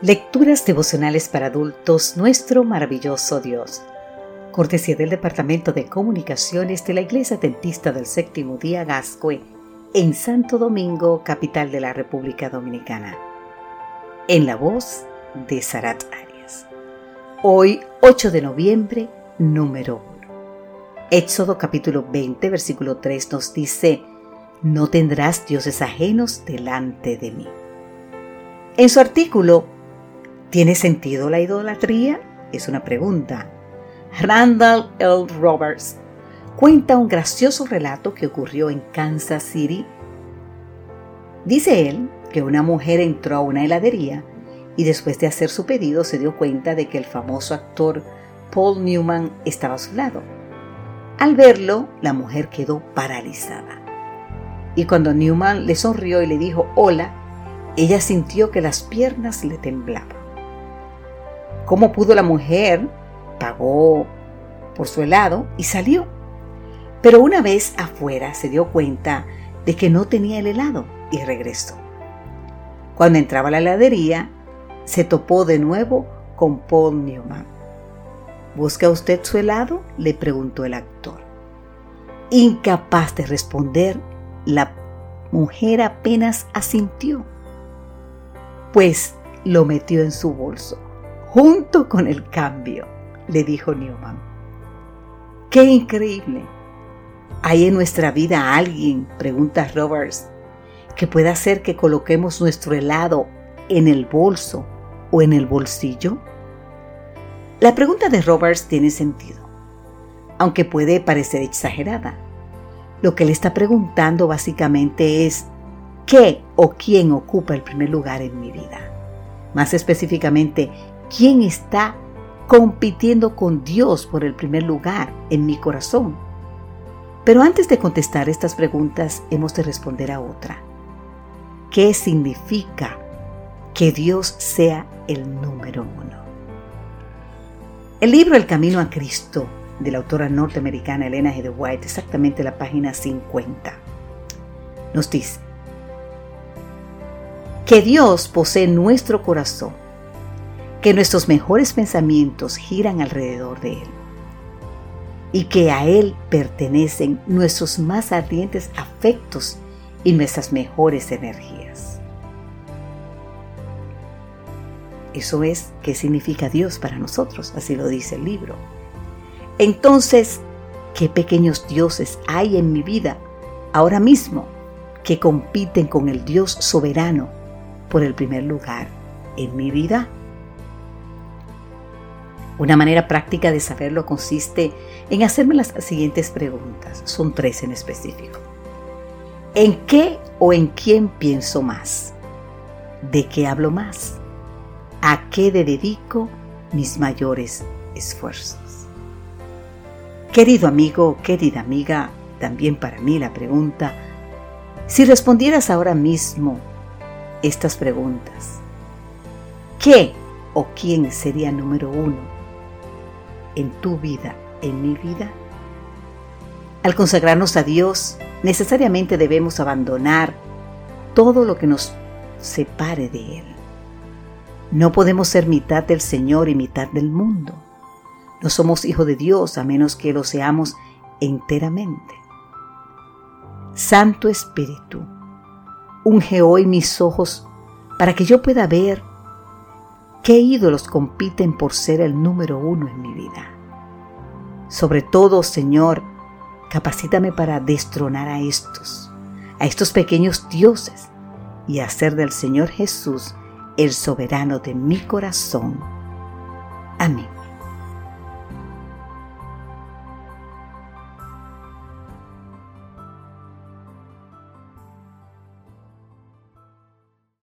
Lecturas devocionales para adultos, nuestro maravilloso Dios. Cortesía del Departamento de Comunicaciones de la Iglesia Dentista del Séptimo Día Gascue, en Santo Domingo, capital de la República Dominicana. En la voz de Sarat Arias. Hoy, 8 de noviembre, número 1. Éxodo capítulo 20, versículo 3 nos dice, No tendrás dioses ajenos delante de mí. En su artículo, ¿Tiene sentido la idolatría? Es una pregunta. Randall L. Roberts cuenta un gracioso relato que ocurrió en Kansas City. Dice él que una mujer entró a una heladería y después de hacer su pedido se dio cuenta de que el famoso actor Paul Newman estaba a su lado. Al verlo, la mujer quedó paralizada. Y cuando Newman le sonrió y le dijo hola, ella sintió que las piernas le temblaban. ¿Cómo pudo la mujer? Pagó por su helado y salió. Pero una vez afuera se dio cuenta de que no tenía el helado y regresó. Cuando entraba a la heladería, se topó de nuevo con Paul. ¿Busca usted su helado? le preguntó el actor. Incapaz de responder, la mujer apenas asintió, pues lo metió en su bolso junto con el cambio, le dijo Newman. ¡Qué increíble! ¿Hay en nuestra vida alguien, pregunta Roberts, que pueda hacer que coloquemos nuestro helado en el bolso o en el bolsillo? La pregunta de Roberts tiene sentido, aunque puede parecer exagerada. Lo que le está preguntando básicamente es, ¿qué o quién ocupa el primer lugar en mi vida? Más específicamente, ¿Quién está compitiendo con Dios por el primer lugar en mi corazón? Pero antes de contestar estas preguntas, hemos de responder a otra. ¿Qué significa que Dios sea el número uno? El libro El Camino a Cristo de la autora norteamericana Elena G. White, exactamente la página 50, nos dice que Dios posee nuestro corazón que nuestros mejores pensamientos giran alrededor de Él y que a Él pertenecen nuestros más ardientes afectos y nuestras mejores energías. Eso es qué significa Dios para nosotros, así lo dice el libro. Entonces, ¿qué pequeños dioses hay en mi vida ahora mismo que compiten con el Dios soberano por el primer lugar en mi vida? Una manera práctica de saberlo consiste en hacerme las siguientes preguntas. Son tres en específico. ¿En qué o en quién pienso más? ¿De qué hablo más? ¿A qué dedico mis mayores esfuerzos? Querido amigo, querida amiga, también para mí la pregunta, si respondieras ahora mismo estas preguntas, ¿qué o quién sería número uno en tu vida, en mi vida? Al consagrarnos a Dios, necesariamente debemos abandonar todo lo que nos separe de Él. No podemos ser mitad del Señor y mitad del mundo. No somos hijos de Dios a menos que lo seamos enteramente. Santo Espíritu, unge hoy mis ojos para que yo pueda ver ¿Qué ídolos compiten por ser el número uno en mi vida? Sobre todo, Señor, capacítame para destronar a estos, a estos pequeños dioses, y hacer del Señor Jesús el soberano de mi corazón. Amén.